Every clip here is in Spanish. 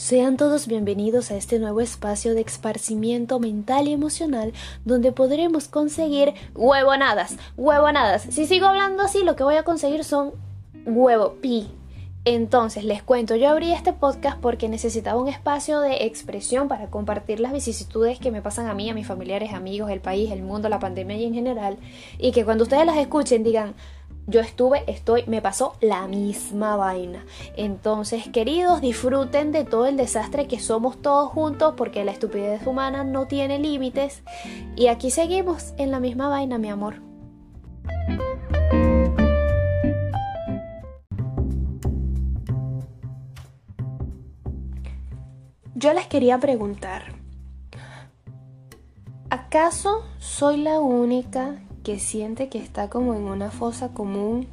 Sean todos bienvenidos a este nuevo espacio de esparcimiento mental y emocional donde podremos conseguir huevonadas, huevonadas. Si sigo hablando así, lo que voy a conseguir son huevo, pi. Entonces, les cuento, yo abrí este podcast porque necesitaba un espacio de expresión para compartir las vicisitudes que me pasan a mí, a mis familiares, amigos, el país, el mundo, la pandemia y en general, y que cuando ustedes las escuchen digan, yo estuve, estoy, me pasó la misma vaina. Entonces, queridos, disfruten de todo el desastre que somos todos juntos porque la estupidez humana no tiene límites. Y aquí seguimos en la misma vaina, mi amor. Yo les quería preguntar, ¿acaso soy la única que siente que está como en una fosa común,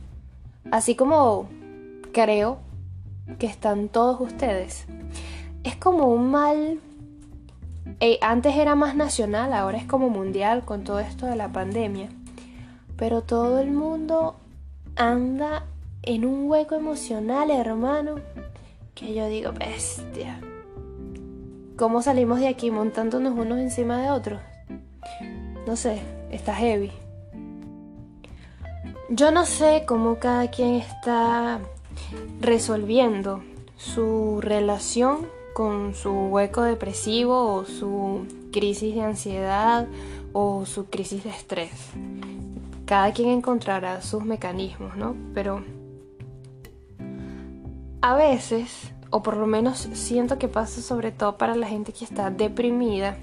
así como creo que están todos ustedes. Es como un mal... Eh, antes era más nacional, ahora es como mundial con todo esto de la pandemia. Pero todo el mundo anda en un hueco emocional, hermano, que yo digo, bestia. ¿Cómo salimos de aquí montándonos unos encima de otros? No sé, está heavy. Yo no sé cómo cada quien está resolviendo su relación con su hueco depresivo o su crisis de ansiedad o su crisis de estrés. Cada quien encontrará sus mecanismos, ¿no? Pero a veces, o por lo menos siento que pasa sobre todo para la gente que está deprimida,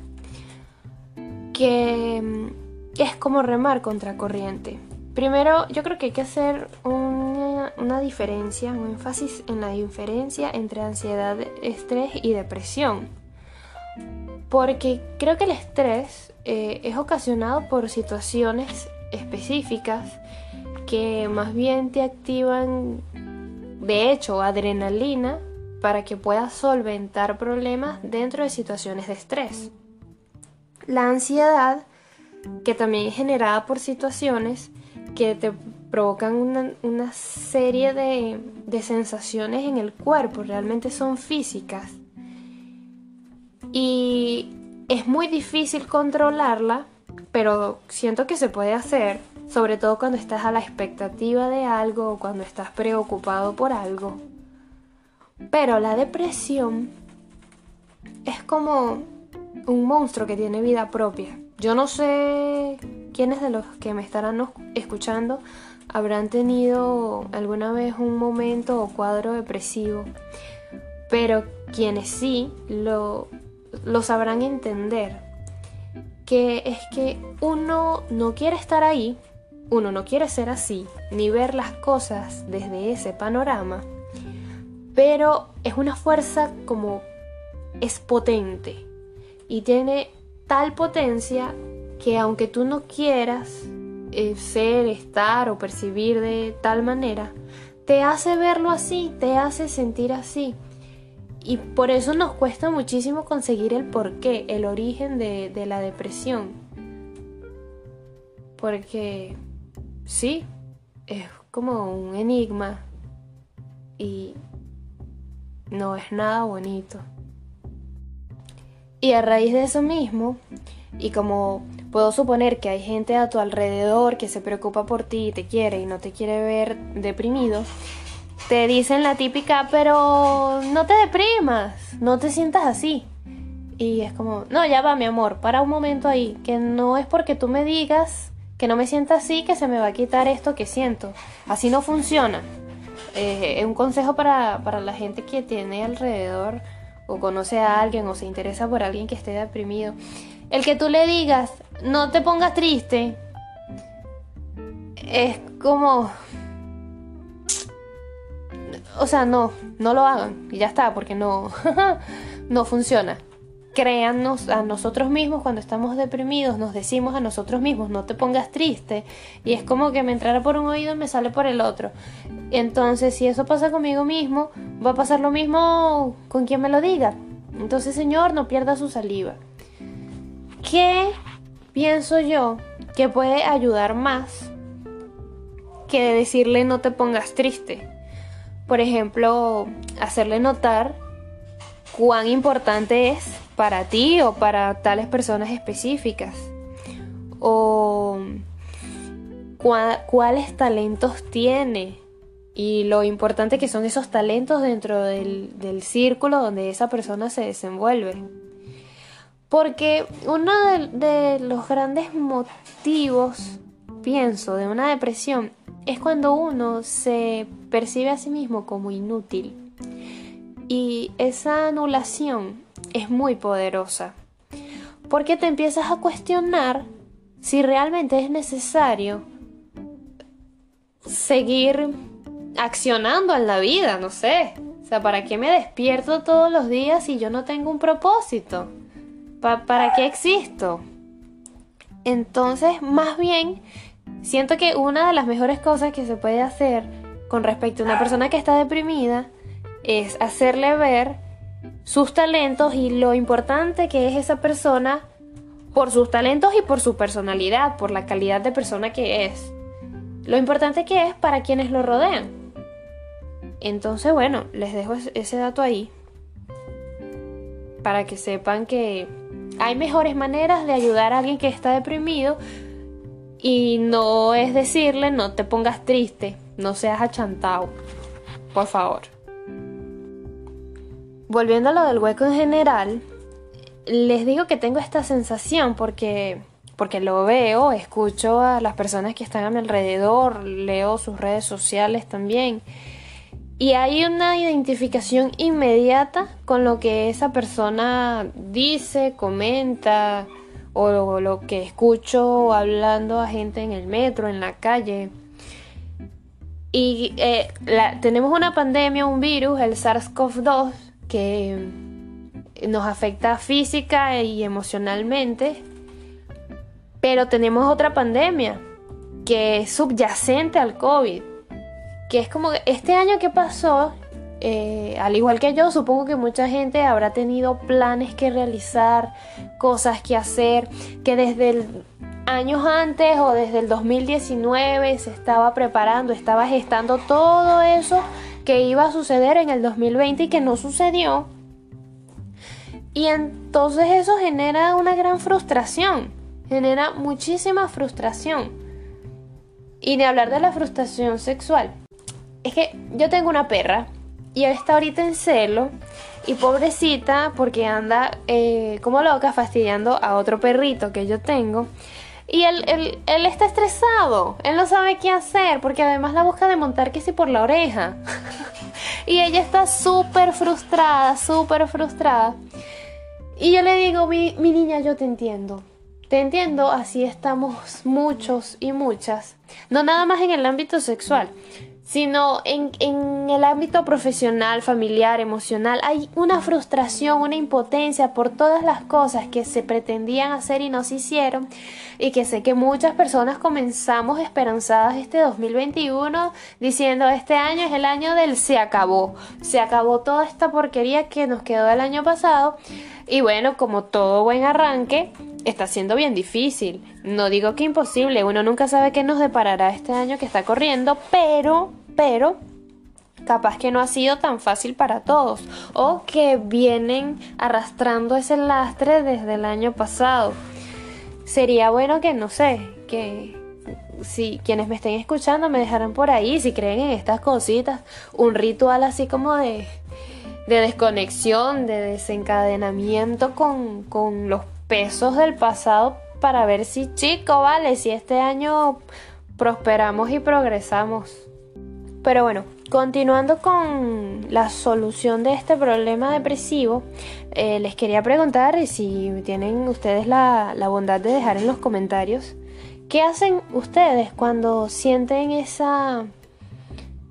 que mm, es como remar contra corriente Primero, yo creo que hay que hacer una, diferencia, un énfasis en la diferencia entre ansiedad, estrés y depresión. Porque creo que el estrés eh, es ocasionado por situaciones específicas que más bien te activan, de hecho, adrenalina para que puedas solventar problemas dentro de situaciones de estrés. La ansiedad, que también es generada por situaciones que te provocan una, serie de, de sensaciones en el cuerpo, realmente son físicas. Y es muy difícil controlarla, pero siento que se puede hacer, sobre todo cuando estás a la expectativa de algo o cuando estás preocupado por algo. Pero la depresión es como un monstruo que tiene vida propia. Yo no sé quiénes de los que me estarán escuchando habrán tenido alguna vez un momento o cuadro depresivo, pero quienes sí lo, lo sabrán entender, que es que uno no quiere estar ahí, uno no quiere ser así, ni ver las cosas desde ese panorama, pero es una fuerza como es potente y tiene tal potencia que aunque tú no quieras eh, ser, estar o percibir de tal manera, te hace verlo así, te hace sentir así. Y por eso nos cuesta muchísimo conseguir el porqué, el origen de, de la depresión. Porque sí, es como un enigma y no es nada bonito. Y a raíz de eso mismo, y como puedo suponer que hay gente a tu alrededor que se preocupa por ti y te quiere y no te quiere ver deprimido, te dicen la típica, pero no te deprimas, no te sientas así. Y es como, no, ya va mi amor, para un momento ahí, que no es porque tú me digas que no me sienta así que se me va a quitar esto que siento. Así no funciona. Eh, es un consejo para, para la gente que tiene alrededor o conoce a alguien o se interesa por alguien que esté deprimido, el que tú le digas, no te pongas triste, es como... O sea, no, no lo hagan y ya está, porque no, no funciona créannos a nosotros mismos cuando estamos deprimidos, nos decimos a nosotros mismos, no te pongas triste. Y es como que me entrara por un oído y me sale por el otro. Entonces, si eso pasa conmigo mismo, va a pasar lo mismo con quien me lo diga. Entonces, Señor, no pierda su saliva. ¿Qué pienso yo que puede ayudar más que decirle no te pongas triste? Por ejemplo, hacerle notar cuán importante es para ti o para tales personas específicas. O cuáles talentos tiene y lo importante que son esos talentos dentro del, del círculo donde esa persona se desenvuelve. Porque uno de, los grandes motivos, pienso, de una depresión es cuando uno se percibe a sí mismo como inútil. Y esa anulación es muy poderosa. Porque te empiezas a cuestionar si realmente es necesario seguir accionando en la vida, no sé. O sea, ¿para qué me despierto todos los días si yo no tengo un propósito? ¿Para qué existo? Entonces, más bien, siento que una de las mejores cosas que se puede hacer con respecto a una persona que está deprimida es hacerle ver sus talentos y lo importante que es esa persona por sus talentos y por su personalidad, por la calidad de persona que es. Lo importante que es para quienes lo rodean. Entonces, bueno, les dejo ese dato ahí para que sepan que hay mejores maneras de ayudar a alguien que está deprimido y no es decirle no te pongas triste, no seas achantado, por favor. Volviendo a lo del hueco en general, les digo que tengo esta sensación porque porque lo veo, escucho a las personas que están a mi alrededor, leo sus redes sociales también y hay una identificación inmediata con lo que esa persona dice, comenta o lo que escucho hablando a gente en el metro, en la calle. Y eh, tenemos una pandemia, un virus, el SARS-CoV-2, que nos afecta física y emocionalmente. Pero tenemos otra pandemia que es subyacente al COVID que es como este año que pasó, eh, al igual que yo, supongo que mucha gente habrá tenido planes que realizar, cosas que hacer, que desde años antes o desde el 2019 se estaba preparando, estaba gestando todo eso que iba a suceder en el 2020 y que no sucedió. Y entonces eso genera una gran frustración, genera muchísima frustración. Y de hablar de la frustración sexual es que yo tengo una perra y él está ahorita en celo y pobrecita porque anda eh, como loca fastidiando a otro perrito que yo tengo. Y él, él, está estresado, él no sabe qué hacer porque además la busca de montar que si por la oreja. y ella está súper frustrada, súper frustrada. Y yo le digo, mi, mi niña, yo te entiendo. Te entiendo, así estamos muchos y muchas. No nada más en el ámbito sexual, sino en, en, el ámbito profesional, familiar, emocional, hay una frustración, una impotencia por todas las cosas que se pretendían hacer y no se hicieron. Y que sé que muchas personas comenzamos esperanzadas este 2021 diciendo este año es el año del se acabó, se acabó toda esta porquería que nos quedó del año pasado. Y bueno, como todo buen arranque, está siendo bien difícil. No digo que imposible, uno nunca sabe qué nos deparará este año que está corriendo, pero, pero, capaz que no ha sido tan fácil para todos o que vienen arrastrando ese lastre desde el año pasado. Sería bueno que, no sé, que si quienes me estén escuchando me dejaran por ahí, si creen en estas cositas, un ritual así como de, de desconexión, de desencadenamiento con, con los pesos del pasado para ver si chico, vale, si este año prosperamos y progresamos. Pero bueno, continuando con la solución de este problema depresivo, eh, les quería preguntar si tienen ustedes la, la bondad de dejar en los comentarios qué hacen ustedes cuando sienten esa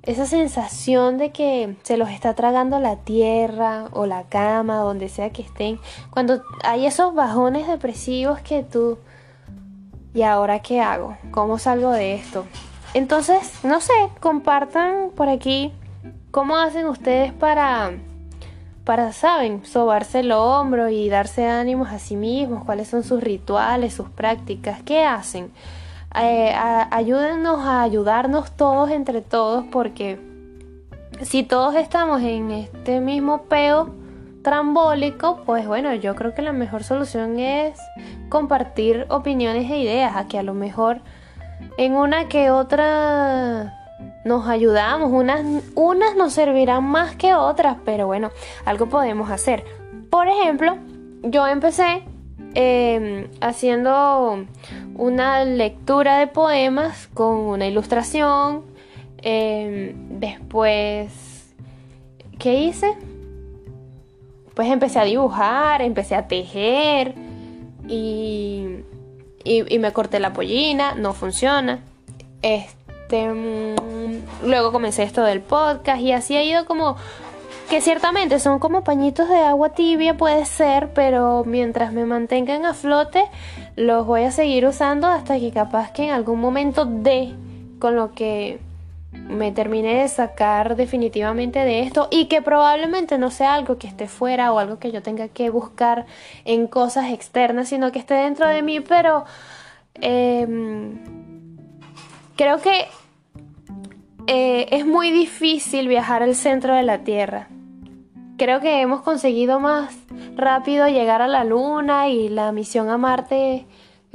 esa sensación de que se los está tragando la tierra o la cama, donde sea que estén, cuando hay esos bajones depresivos que tú, ¿y ahora qué hago? ¿Cómo salgo de esto? Entonces, no sé, compartan por aquí cómo hacen ustedes para, para, saben, sobarse el hombro y darse ánimos a sí mismos, cuáles son sus rituales, sus prácticas, qué hacen eh, ayúdennos a ayudarnos todos entre todos porque si todos estamos en este mismo peo, trambólico, pues bueno, yo creo que la mejor solución es compartir opiniones e ideas, a que a lo mejor en una que otra nos ayudamos, unas, unas nos servirán más que otras, pero bueno, algo podemos hacer. Por ejemplo, yo empecé em, haciendo una lectura de poemas con una ilustración. Em, después, ¿qué hice? Pues empecé a dibujar, empecé a tejer y, y, me corté la pollina, no funciona. Este, mm, luego comencé esto del podcast y así ha ido como que ciertamente son como pañitos de agua tibia, puede ser, pero mientras me mantengan a flote, los voy a seguir usando hasta que capaz que en algún momento dé con lo que me termine de sacar definitivamente de esto y que probablemente no sea algo que esté fuera o algo que yo tenga que buscar en cosas externas, sino que esté dentro de mí, pero em, creo que eh, es muy difícil viajar al centro de la Tierra. Creo que hemos conseguido más rápido llegar a la Luna y la misión a Marte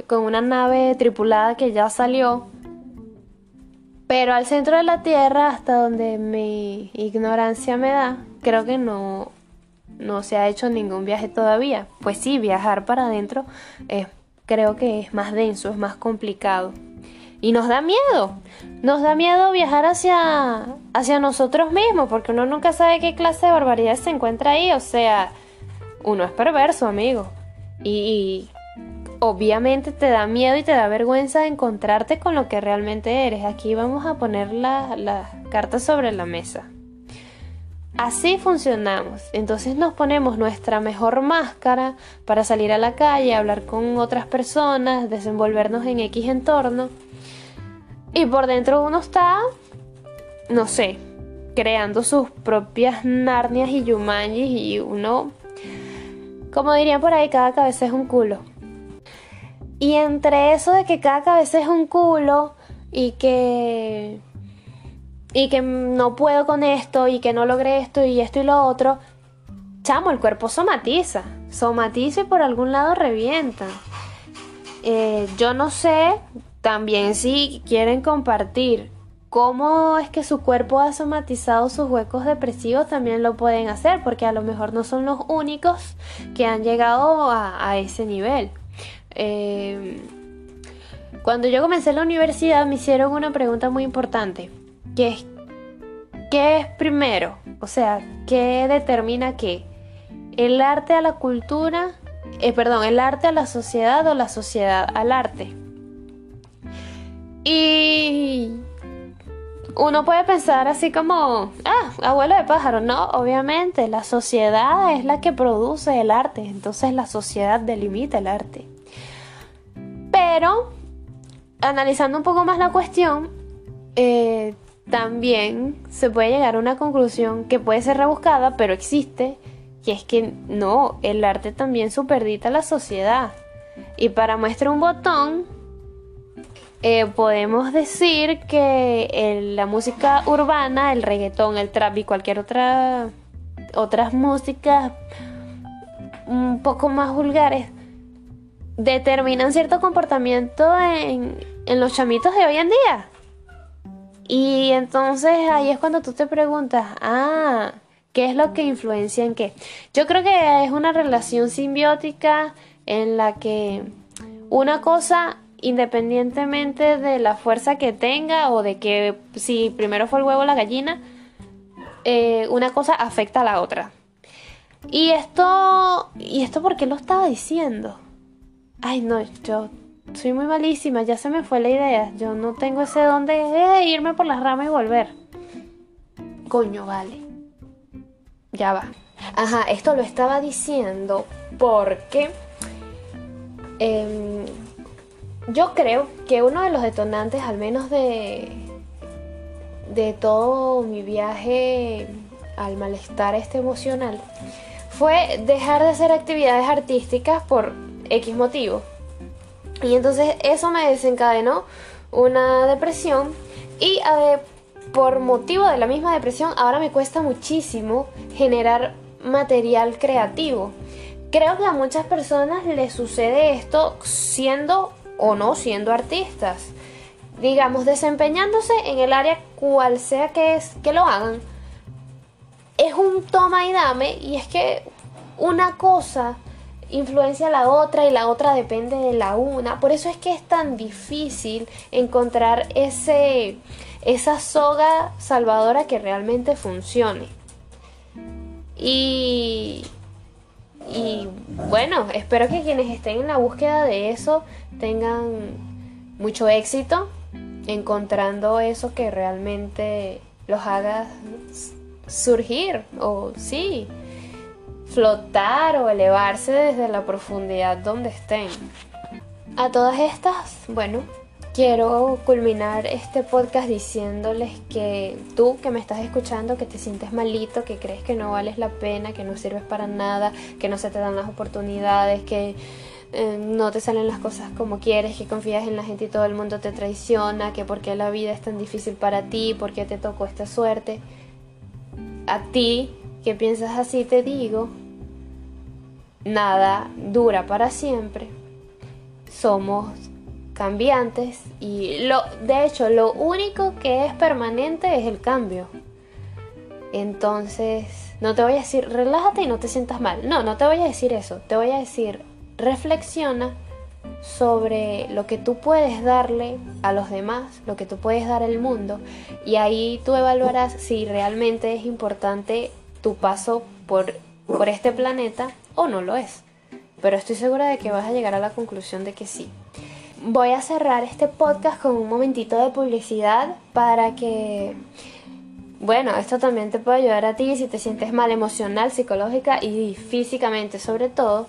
con una nave tripulada que ya salió. Pero al centro de la Tierra, hasta donde mi ignorancia me da, creo que no, no se ha hecho ningún viaje todavía. Pues sí, viajar para adentro creo que es más denso, es más complicado. Y nos da miedo. Nos da miedo viajar hacia, hacia nosotros mismos, porque uno nunca sabe qué clase de barbaridad se encuentra ahí. O sea, uno es perverso, amigo. Y, obviamente te da miedo y te da vergüenza encontrarte con lo que realmente eres. Aquí vamos a poner las la cartas sobre la mesa. Así funcionamos. Entonces nos ponemos nuestra mejor máscara para salir a la calle, hablar con otras personas, desenvolvernos en X entorno. Y por dentro uno está, no sé, creando sus propias Narnias y Yumanjis y uno, como dirían por ahí, cada cabeza es un culo. Y entre eso de que cada cabeza es un culo y que y que no puedo con esto y que no logré esto y esto y lo otro, chamo, el cuerpo somatiza, somatiza y por algún lado revienta. Eh, yo no sé, también si quieren compartir cómo es que su cuerpo ha somatizado sus huecos depresivos, también lo pueden hacer, porque a lo mejor no son los únicos que han llegado a, ese nivel. Eh, cuando yo comencé la universidad me hicieron una pregunta muy importante, que es, ¿qué es primero? O sea, ¿qué determina qué? ¿El arte a la cultura? Eh, perdón, ¿el arte a la sociedad o la sociedad al arte? Y uno puede pensar así como, ah, abuelo de pájaro. No, obviamente, la sociedad es la que produce el arte, entonces la sociedad delimita el arte. Pero, analizando un poco más la cuestión, eh, también se puede llegar a una conclusión que puede ser rebuscada, pero existe, y es que no, el arte también superdita la sociedad. Y para muestra un botón, eh, podemos decir que la música urbana, el reggaetón, el trap y cualquier otra otras músicas un poco más vulgares determinan cierto comportamiento en, en los chamitos de hoy en día. Y entonces ahí es cuando tú te preguntas, ah, ¿qué es lo que influencia en qué? Yo creo que es una relación simbiótica en la que una cosa independientemente de la fuerza que tenga o de que si primero fue el huevo o la gallina, eh, una cosa afecta a la otra. Y esto, ¿y esto por qué lo estaba diciendo? Ay, no, yo soy muy malísima, ya se me fue la idea. Yo no tengo ese don de irme por las ramas y volver. Coño, vale. Ya va. Ajá, esto lo estaba diciendo porque... Eh, yo creo que uno de los detonantes, al menos de, de todo mi viaje al malestar este emocional, fue dejar de hacer actividades artísticas por X motivo. Y entonces eso me desencadenó una depresión y por motivo de la misma depresión ahora me cuesta muchísimo generar material creativo. Creo que a muchas personas les sucede esto siendo o no siendo artistas. Digamos, desempeñándose en el área cual sea que es que lo hagan. Es un toma y dame y es que una cosa influencia a la otra y la otra depende de la una. Por eso es que es tan difícil encontrar ese, esa soga salvadora que realmente funcione. Y, y bueno, espero que quienes estén en la búsqueda de eso tengan mucho éxito encontrando eso que realmente los haga surgir o sí, flotar o elevarse desde la profundidad donde estén. A todas estas, bueno, quiero culminar este podcast diciéndoles que tú que me estás escuchando, que te sientes malito, que crees que no vales la pena, que no sirves para nada, que no se te dan las oportunidades, que eh, no te salen las cosas como quieres, que confías en la gente y todo el mundo te traiciona, que por qué la vida es tan difícil para ti, por qué te tocó esta suerte. A ti que piensas así te digo nada dura para siempre. Somos cambiantes y lo de hecho lo único que es permanente es el cambio. Entonces, no te voy a decir relájate y no te sientas mal. No, no te voy a decir eso. Te voy a decir reflexiona sobre lo que tú puedes darle a los demás, lo que tú puedes dar al mundo y ahí tú evaluarás si realmente es importante tu paso por, por este planeta o no lo es. Pero estoy segura de que vas a llegar a la conclusión de que sí. Voy a cerrar este podcast con un momentito de publicidad para que, bueno, esto también te puede ayudar a ti si te sientes mal emocional, psicológica y físicamente sobre todo,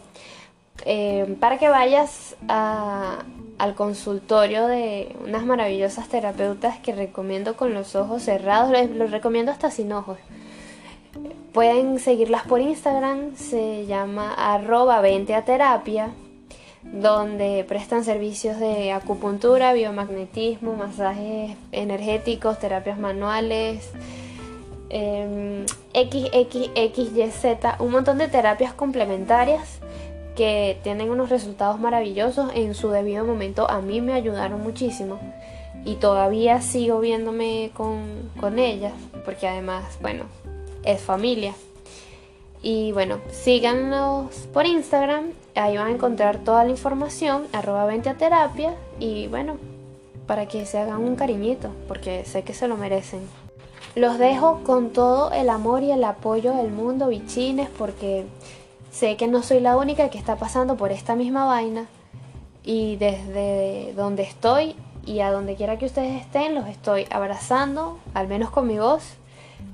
eh, para que vayas al consultorio de unas maravillosas terapeutas que recomiendo con los ojos cerrados, los recomiendo hasta sin ojos. Pueden seguirlas por Instagram, se llama arroba 20 a terapia, donde prestan servicios de acupuntura, biomagnetismo, masajes energéticos, terapias manuales, eh, XXXYZ, un montón de terapias complementarias que tienen unos resultados maravillosos en su debido momento. A mí me ayudaron muchísimo y todavía sigo viéndome con, con ellas, porque además, bueno, es familia. Y bueno, síganos por Instagram, ahí van a encontrar toda la información, arroba 20 a terapia y bueno, para que se hagan un cariñito, porque sé que se lo merecen. Los dejo con todo el amor y el apoyo del mundo, bichines, porque sé que no soy la única que está pasando por esta misma vaina. Y desde donde estoy y a donde quiera que ustedes estén, los estoy abrazando, al menos con mi voz,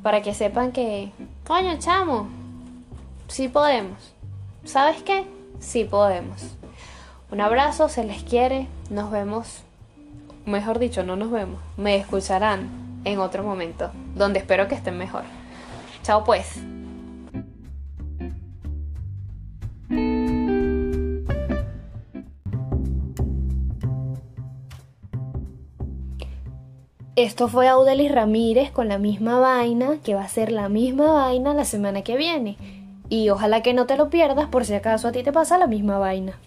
para que sepan que, coño, chamo, sí podemos. ¿Sabes qué? Sí podemos. Un abrazo, se les quiere, nos vemos, mejor dicho, no nos vemos, me escucharán en otro momento, donde espero que estén mejor. Chao pues. Esto fue Audelis Ramírez con la misma vaina, que va a ser la misma vaina la semana que viene. Y ojalá que no te lo pierdas por si acaso a ti te pasa la misma vaina.